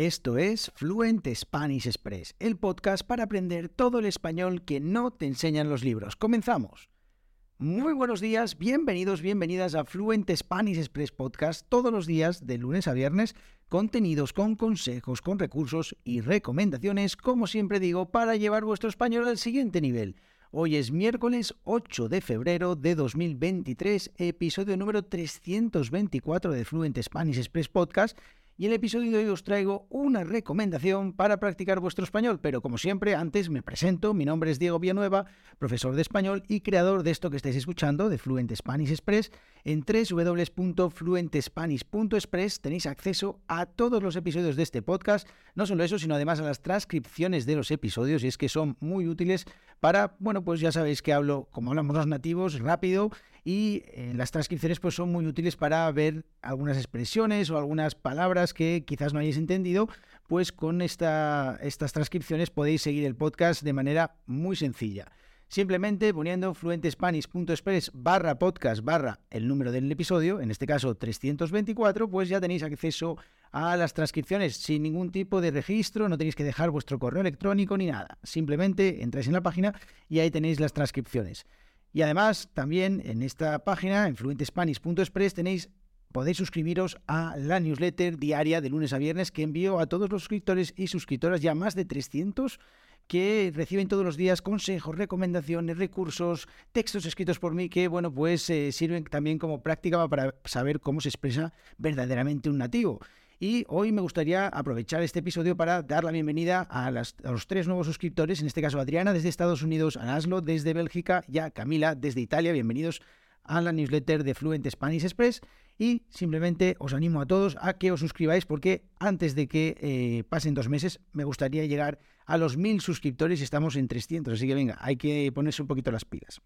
Esto es Fluent Spanish Express, el podcast para aprender todo el español que no te enseñan los libros. Comenzamos. Muy buenos días, bienvenidos, bienvenidas a Fluent Spanish Express Podcast todos los días de lunes a viernes, contenidos con consejos, con recursos y recomendaciones, como siempre digo, para llevar vuestro español al siguiente nivel. Hoy es miércoles 8 de febrero de 2023, episodio número 324 de Fluent Spanish Express Podcast y en el episodio de hoy os traigo una recomendación para practicar vuestro español, pero como siempre, antes me presento, mi nombre es Diego Villanueva, profesor de español y creador de esto que estáis escuchando, de Fluent Spanish Express. En www.fluentespanish.express tenéis acceso a todos los episodios de este podcast, no solo eso, sino además a las transcripciones de los episodios, y es que son muy útiles para, bueno, pues ya sabéis que hablo, como hablamos los nativos, rápido y eh, las transcripciones pues son muy útiles para ver algunas expresiones o algunas palabras que quizás no hayáis entendido, pues con esta, estas transcripciones podéis seguir el podcast de manera muy sencilla. Simplemente poniendo fluentespanish.express barra podcast barra el número del episodio, en este caso 324, pues ya tenéis acceso a las transcripciones sin ningún tipo de registro, no tenéis que dejar vuestro correo electrónico ni nada. Simplemente entráis en la página y ahí tenéis las transcripciones. Y además, también en esta página, en fluentespanish.express, tenéis podéis suscribiros a la newsletter diaria de lunes a viernes que envío a todos los suscriptores y suscriptoras, ya más de 300 que reciben todos los días consejos, recomendaciones, recursos, textos escritos por mí que, bueno, pues eh, sirven también como práctica para saber cómo se expresa verdaderamente un nativo. Y hoy me gustaría aprovechar este episodio para dar la bienvenida a, los tres nuevos suscriptores, en este caso Adriana desde Estados Unidos, a Naslo desde Bélgica y a Camila desde Italia. Bienvenidos a la newsletter de Fluent Spanish Express y simplemente os animo a todos a que os suscribáis porque antes de que eh, pasen dos meses me gustaría llegar a los mil suscriptores y estamos en 300, así que venga, hay que ponerse un poquito las pilas.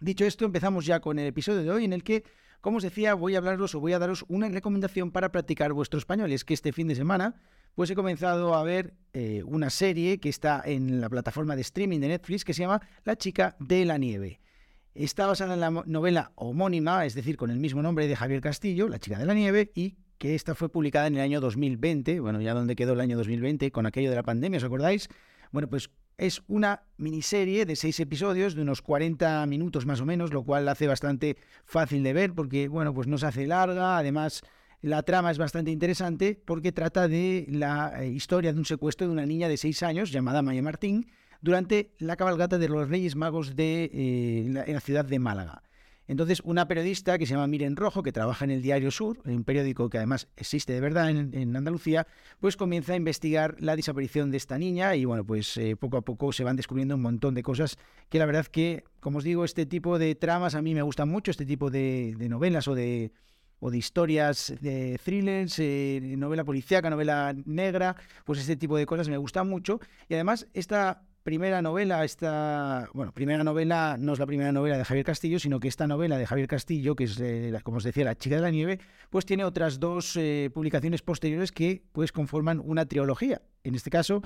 Dicho esto, empezamos ya con el episodio de hoy en el que como os decía, voy a hablaros o voy a daros una recomendación para practicar vuestro español. Es que este fin de semana, pues he comenzado a ver eh, una serie que está en la plataforma de streaming de Netflix que se llama La chica de la nieve. Está basada en la novela homónima, es decir, con el mismo nombre de Javier Castillo, La chica de la nieve, y que esta fue publicada en el año 2020. Bueno, ya donde quedó el año 2020 con aquello de la pandemia, ¿os acordáis? Bueno, pues es una miniserie de seis episodios de unos 40 minutos más o menos, lo cual la hace bastante fácil de ver porque, bueno, pues no se hace larga, además la trama es bastante interesante porque trata de la eh, historia de un secuestro de una niña de seis años llamada Maya Martín durante la cabalgata de los Reyes Magos de eh, la ciudad de Málaga. Entonces, una periodista que se llama Miren Rojo, que trabaja en el Diario Sur, un periódico que además existe de verdad en, Andalucía, pues comienza a investigar la desaparición de esta niña y bueno, pues eh, poco a poco se van descubriendo un montón de cosas que la verdad que, como os digo, este tipo de tramas a mí me gustan mucho, este tipo de, novelas o de, historias de thrillers, eh, novela policíaca, novela negra, pues este tipo de cosas me gustan mucho. Y además esta primera novela, esta, bueno, primera novela no es la primera novela de Javier Castillo, sino que esta novela de Javier Castillo, que es, eh, como os decía, La chica de la nieve, pues tiene otras dos eh, publicaciones posteriores que pues conforman una trilogía. En este caso,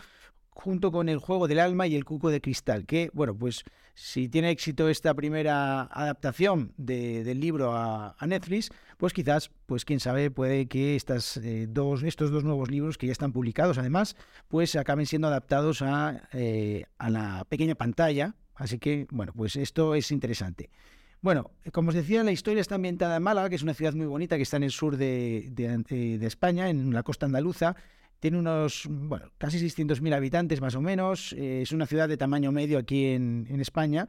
junto con El juego del alma y El cuco de cristal, que, bueno, pues si tiene éxito esta primera adaptación del libro a, Netflix, pues quizás, pues quién sabe, puede que estas, eh, dos, estos dos nuevos libros que ya están publicados, además, pues acaben siendo adaptados a, eh, a la pequeña pantalla. Así que, bueno, pues esto es interesante. Bueno, como os decía, la historia está ambientada en Málaga, que es una ciudad muy bonita que está en el sur de, de España, en la costa andaluza, tiene unos, bueno, casi 600.000 habitantes más o menos. Eh, es una ciudad de tamaño medio aquí en, España.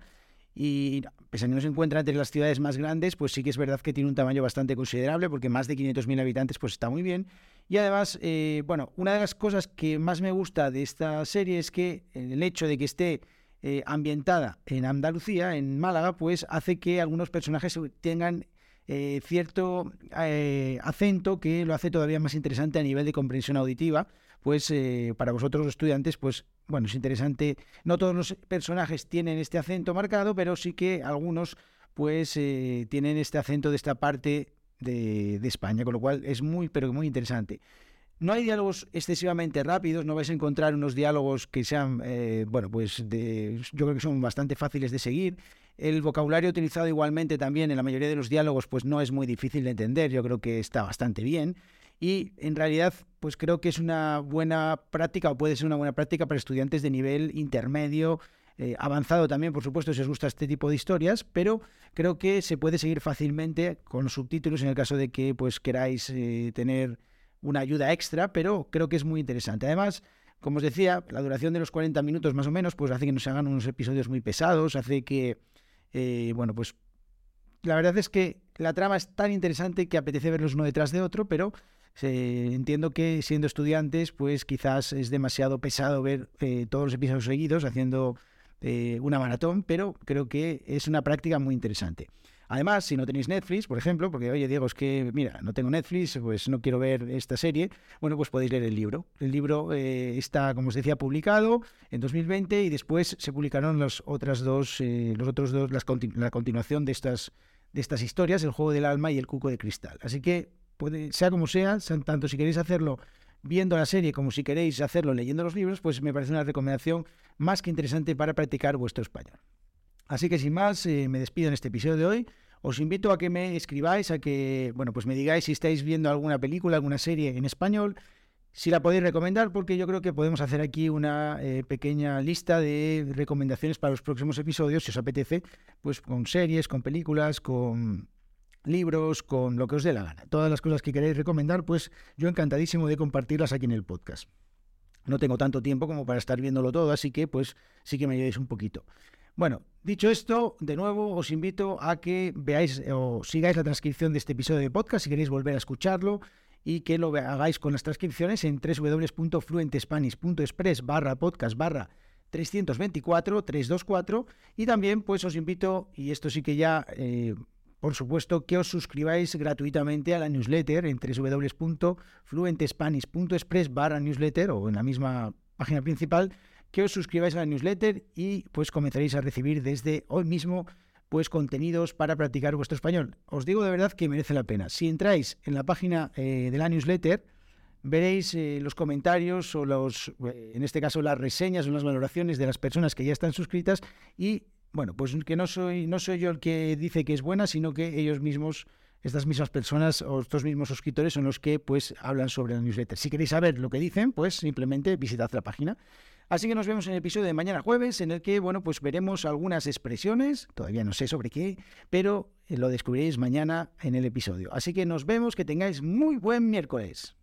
Y pese a que no se encuentra entre las ciudades más grandes, pues sí que es verdad que tiene un tamaño bastante considerable, porque más de 500.000 habitantes pues está muy bien. Y además, eh, bueno, una de las cosas que más me gusta de esta serie es que el hecho de que esté eh, ambientada en Andalucía, en Málaga, pues hace que algunos personajes tengan eh, cierto eh, acento que lo hace todavía más interesante a nivel de comprensión auditiva. Pues eh, para vosotros los estudiantes, pues bueno, es interesante. No todos los personajes tienen este acento marcado, pero sí que algunos pues tienen este acento de esta parte de, España, con lo cual es muy, pero muy interesante. No hay diálogos excesivamente rápidos, no vais a encontrar unos diálogos que sean, bueno, pues de, yo creo que son bastante fáciles de seguir. El vocabulario utilizado igualmente también en la mayoría de los diálogos pues no es muy difícil de entender, yo creo que está bastante bien. y en realidad pues creo que es una buena práctica o puede ser una buena práctica para estudiantes de nivel intermedio, eh, avanzado también, por supuesto, si os gusta este tipo de historias, pero creo que se puede seguir fácilmente con subtítulos en el caso de que pues queráis eh, tener una ayuda extra, pero creo que es muy interesante. Además, como os decía, la duración de los 40 minutos más o menos, pues hace que no se hagan unos episodios muy pesados, hace que, eh, bueno, pues la verdad es que la trama es tan interesante que apetece verlos uno detrás de otro, pero entiendo que siendo estudiantes, pues quizás es demasiado pesado ver eh, todos los episodios seguidos haciendo eh, una maratón, pero creo que es una práctica muy interesante. Además, si no tenéis Netflix, por ejemplo, porque oye, Diego, es que, mira, no tengo Netflix, pues no quiero ver esta serie, bueno, pues podéis leer el libro. El libro eh, está, como os decía, publicado en 2020 y después se publicaron los otras dos, los otros dos, la continuación de estas, de estas historias, El juego del alma y El cuco de cristal. Así que sea como sea, tanto si queréis hacerlo viendo la serie como si queréis hacerlo leyendo los libros, pues me parece una recomendación más que interesante para practicar vuestro español. Así que sin más, eh, me despido en este episodio de hoy. Os invito a que me escribáis, a que, bueno, pues me digáis si estáis viendo alguna película, alguna serie en español, si la podéis recomendar, porque yo creo que podemos hacer aquí una eh, pequeña lista de recomendaciones para los próximos episodios, si os apetece, pues con series, con películas, con libros, con lo que os dé la gana. Todas las cosas que queréis recomendar, pues yo encantadísimo de compartirlas aquí en el podcast. No tengo tanto tiempo como para estar viéndolo todo, así que pues sí que me ayudéis un poquito. Bueno, dicho esto, de nuevo os invito a que veáis o sigáis la transcripción de este episodio de podcast si queréis volver a escucharlo y que lo hagáis con las transcripciones en www.fluentespanish.express barra podcast barra 324 324 y también pues os invito, y esto sí que ya eh, por supuesto, que os suscribáis gratuitamente a la newsletter en www.fluentespanish.express barra newsletter o en la misma página principal, que os suscribáis a la newsletter y pues comenzaréis a recibir desde hoy mismo pues contenidos para practicar vuestro español. Os digo de verdad que merece la pena. Si entráis en la página eh, de la newsletter, veréis eh, los comentarios o los, eh, en este caso las reseñas o las valoraciones de las personas que ya están suscritas y bueno, pues que no soy, no soy yo el que dice que es buena, sino que ellos mismos, estas mismas personas o estos mismos suscriptores son los que pues hablan sobre la newsletter. Si queréis saber lo que dicen, pues simplemente visitad la página. Así que nos vemos en el episodio de mañana jueves, en el que, bueno, pues veremos algunas expresiones, todavía no sé sobre qué, pero lo descubriréis mañana en el episodio. Así que nos vemos, que tengáis muy buen miércoles.